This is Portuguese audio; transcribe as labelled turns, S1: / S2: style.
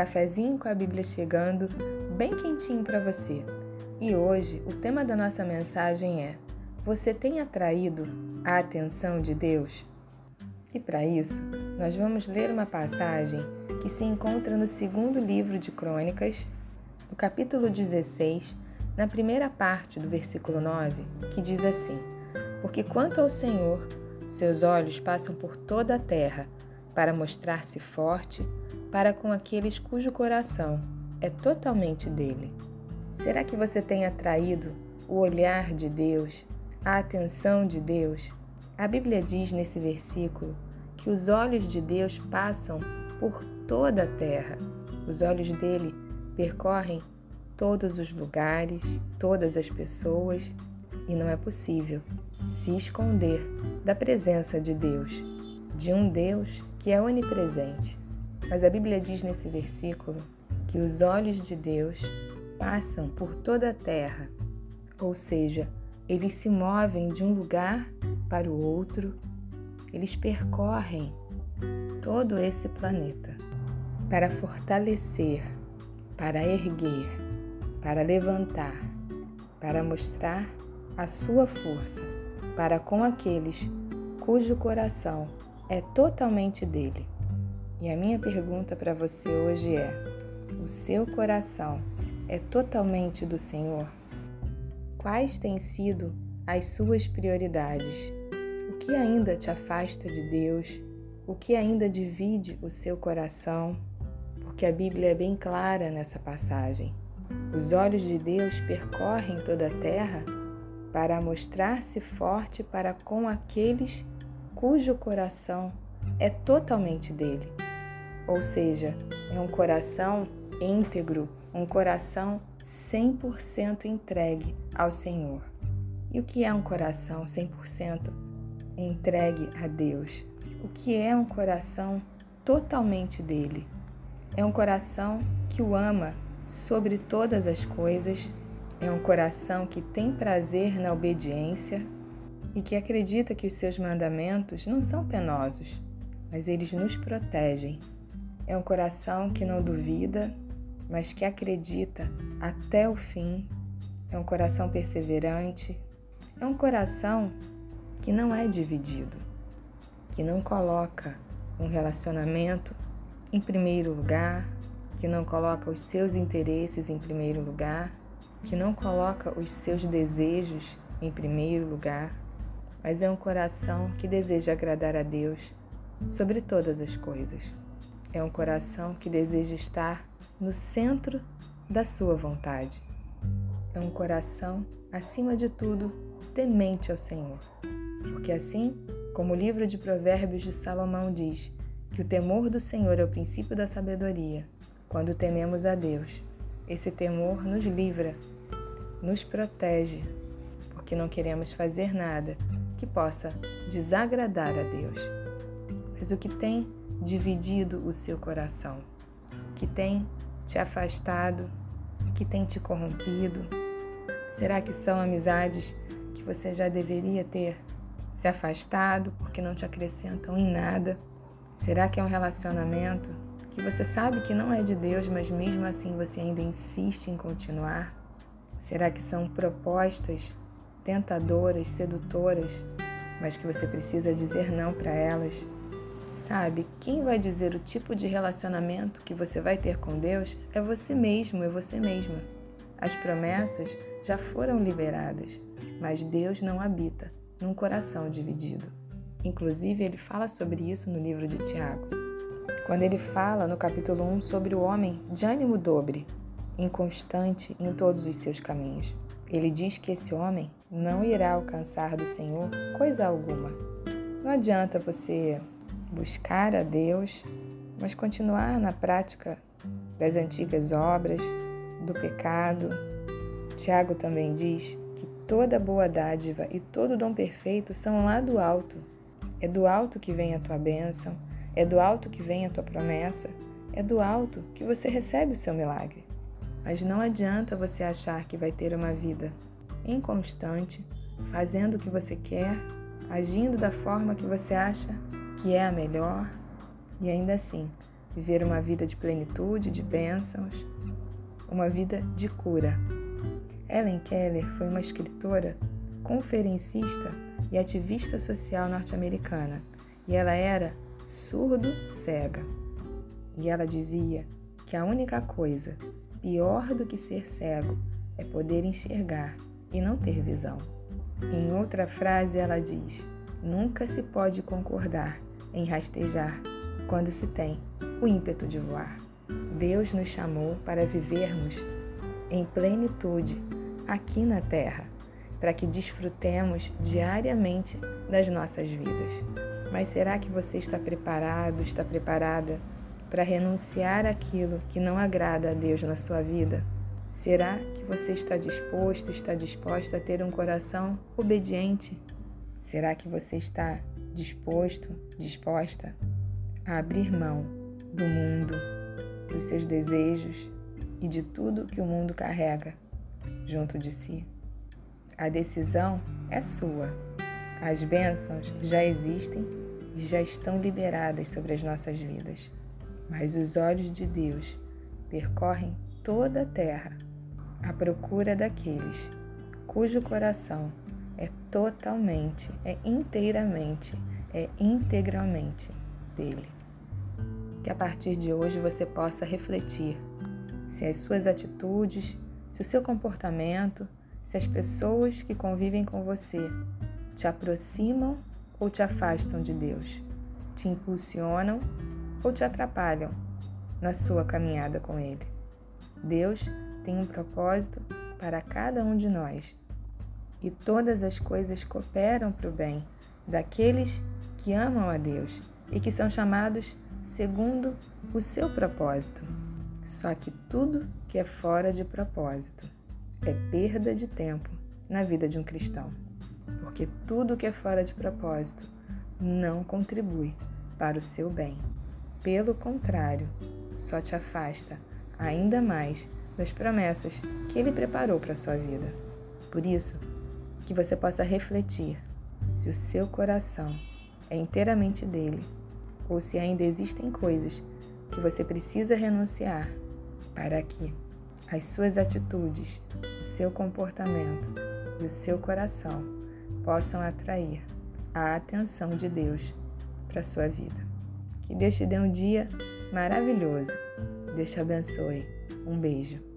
S1: cafezinho com a Bíblia chegando, bem quentinho para você. E hoje o tema da nossa mensagem é: Você tem atraído a atenção de Deus? E para isso, nós vamos ler uma passagem que se encontra no segundo livro de Crônicas, no capítulo 16, na primeira parte do versículo 9, que diz assim: Porque quanto ao Senhor, seus olhos passam por toda a terra para mostrar-se forte para com aqueles cujo coração é totalmente dele. Será que você tem atraído o olhar de Deus, a atenção de Deus? A Bíblia diz nesse versículo que os olhos de Deus passam por toda a terra. Os olhos dele percorrem todos os lugares, todas as pessoas, e não é possível se esconder da presença de Deus, de um Deus que é onipresente. Mas a Bíblia diz nesse versículo que os olhos de Deus passam por toda a terra, ou seja, eles se movem de um lugar para o outro, eles percorrem todo esse planeta para fortalecer, para erguer, para levantar, para mostrar a sua força para com aqueles cujo coração é totalmente dele. E a minha pergunta para você hoje é: o seu coração é totalmente do Senhor? Quais têm sido as suas prioridades? O que ainda te afasta de Deus? O que ainda divide o seu coração? Porque a Bíblia é bem clara nessa passagem. Os olhos de Deus percorrem toda a terra para mostrar-se forte para com aqueles cujo coração é totalmente dele. Ou seja, é um coração íntegro, um coração 100% entregue ao Senhor. E o que é um coração 100% entregue a Deus? O que é um coração totalmente dele? É um coração que o ama sobre todas as coisas é um coração que tem prazer na obediência e que acredita que os seus mandamentos não são penosos, mas eles nos protegem. É um coração que não duvida, mas que acredita até o fim. É um coração perseverante. É um coração que não é dividido, que não coloca um relacionamento em primeiro lugar, que não coloca os seus interesses em primeiro lugar, que não coloca os seus desejos em primeiro lugar, mas é um coração que deseja agradar a Deus sobre todas as coisas. É um coração que deseja estar no centro da sua vontade. É um coração, acima de tudo, temente ao Senhor. Porque assim, como o livro de Provérbios de Salomão diz, que o temor do Senhor é o princípio da sabedoria, quando tememos a Deus, esse temor nos livra, nos protege, porque não queremos fazer nada que possa desagradar a Deus. Mas o que tem dividido o seu coração? Que tem te afastado? Que tem te corrompido? Será que são amizades que você já deveria ter se afastado porque não te acrescentam em nada? Será que é um relacionamento que você sabe que não é de Deus, mas mesmo assim você ainda insiste em continuar? Será que são propostas tentadoras, sedutoras, mas que você precisa dizer não para elas? Sabe, quem vai dizer o tipo de relacionamento que você vai ter com Deus é você mesmo, é você mesma. As promessas já foram liberadas, mas Deus não habita num coração dividido. Inclusive, ele fala sobre isso no livro de Tiago quando ele fala no capítulo 1 sobre o homem de ânimo dobre, inconstante em todos os seus caminhos. Ele diz que esse homem não irá alcançar do Senhor coisa alguma. Não adianta você buscar a Deus, mas continuar na prática das antigas obras, do pecado. Tiago também diz que toda boa dádiva e todo dom perfeito são lá do alto. É do alto que vem a tua bênção é do alto que vem a tua promessa, é do alto que você recebe o seu milagre. Mas não adianta você achar que vai ter uma vida inconstante, fazendo o que você quer, agindo da forma que você acha que é a melhor e ainda assim viver uma vida de plenitude, de bênçãos, uma vida de cura. Ellen Keller foi uma escritora, conferencista e ativista social norte-americana, e ela era surdo-cega. E ela dizia que a única coisa pior do que ser cego é poder enxergar e não ter visão. Em outra frase, ela diz: nunca se pode concordar em rastejar quando se tem o ímpeto de voar. Deus nos chamou para vivermos em plenitude aqui na Terra, para que desfrutemos diariamente das nossas vidas. Mas será que você está preparado, está preparada para renunciar àquilo que não agrada a Deus na sua vida? Será que você está disposto, está disposta a ter um coração obediente? Será que você está disposto, disposta a abrir mão do mundo, dos seus desejos e de tudo que o mundo carrega junto de si? A decisão é sua. As bênçãos já existem e já estão liberadas sobre as nossas vidas. Mas os olhos de Deus percorrem toda a terra à procura daqueles cujo coração é totalmente, é inteiramente, é integralmente dele. Que a partir de hoje você possa refletir se as suas atitudes, se o seu comportamento, se as pessoas que convivem com você te aproximam ou te afastam de Deus, te impulsionam ou te atrapalham na sua caminhada com Ele. Deus tem um propósito para cada um de nós e todas as coisas cooperam para o bem daqueles que amam a Deus e que são chamados segundo o seu propósito. Só que tudo que é fora de propósito é perda de tempo na vida de um cristão, porque tudo que é fora de propósito não contribui para o seu bem. Pelo contrário, só te afasta ainda mais das promessas que Ele preparou para a sua vida. Por isso, que você possa refletir se o seu coração é inteiramente dele ou se ainda existem coisas que você precisa renunciar para que as suas atitudes, o seu comportamento e o seu coração possam atrair a atenção de Deus para a sua vida. Que Deus te dê um dia maravilhoso. Deus te abençoe. Um beijo.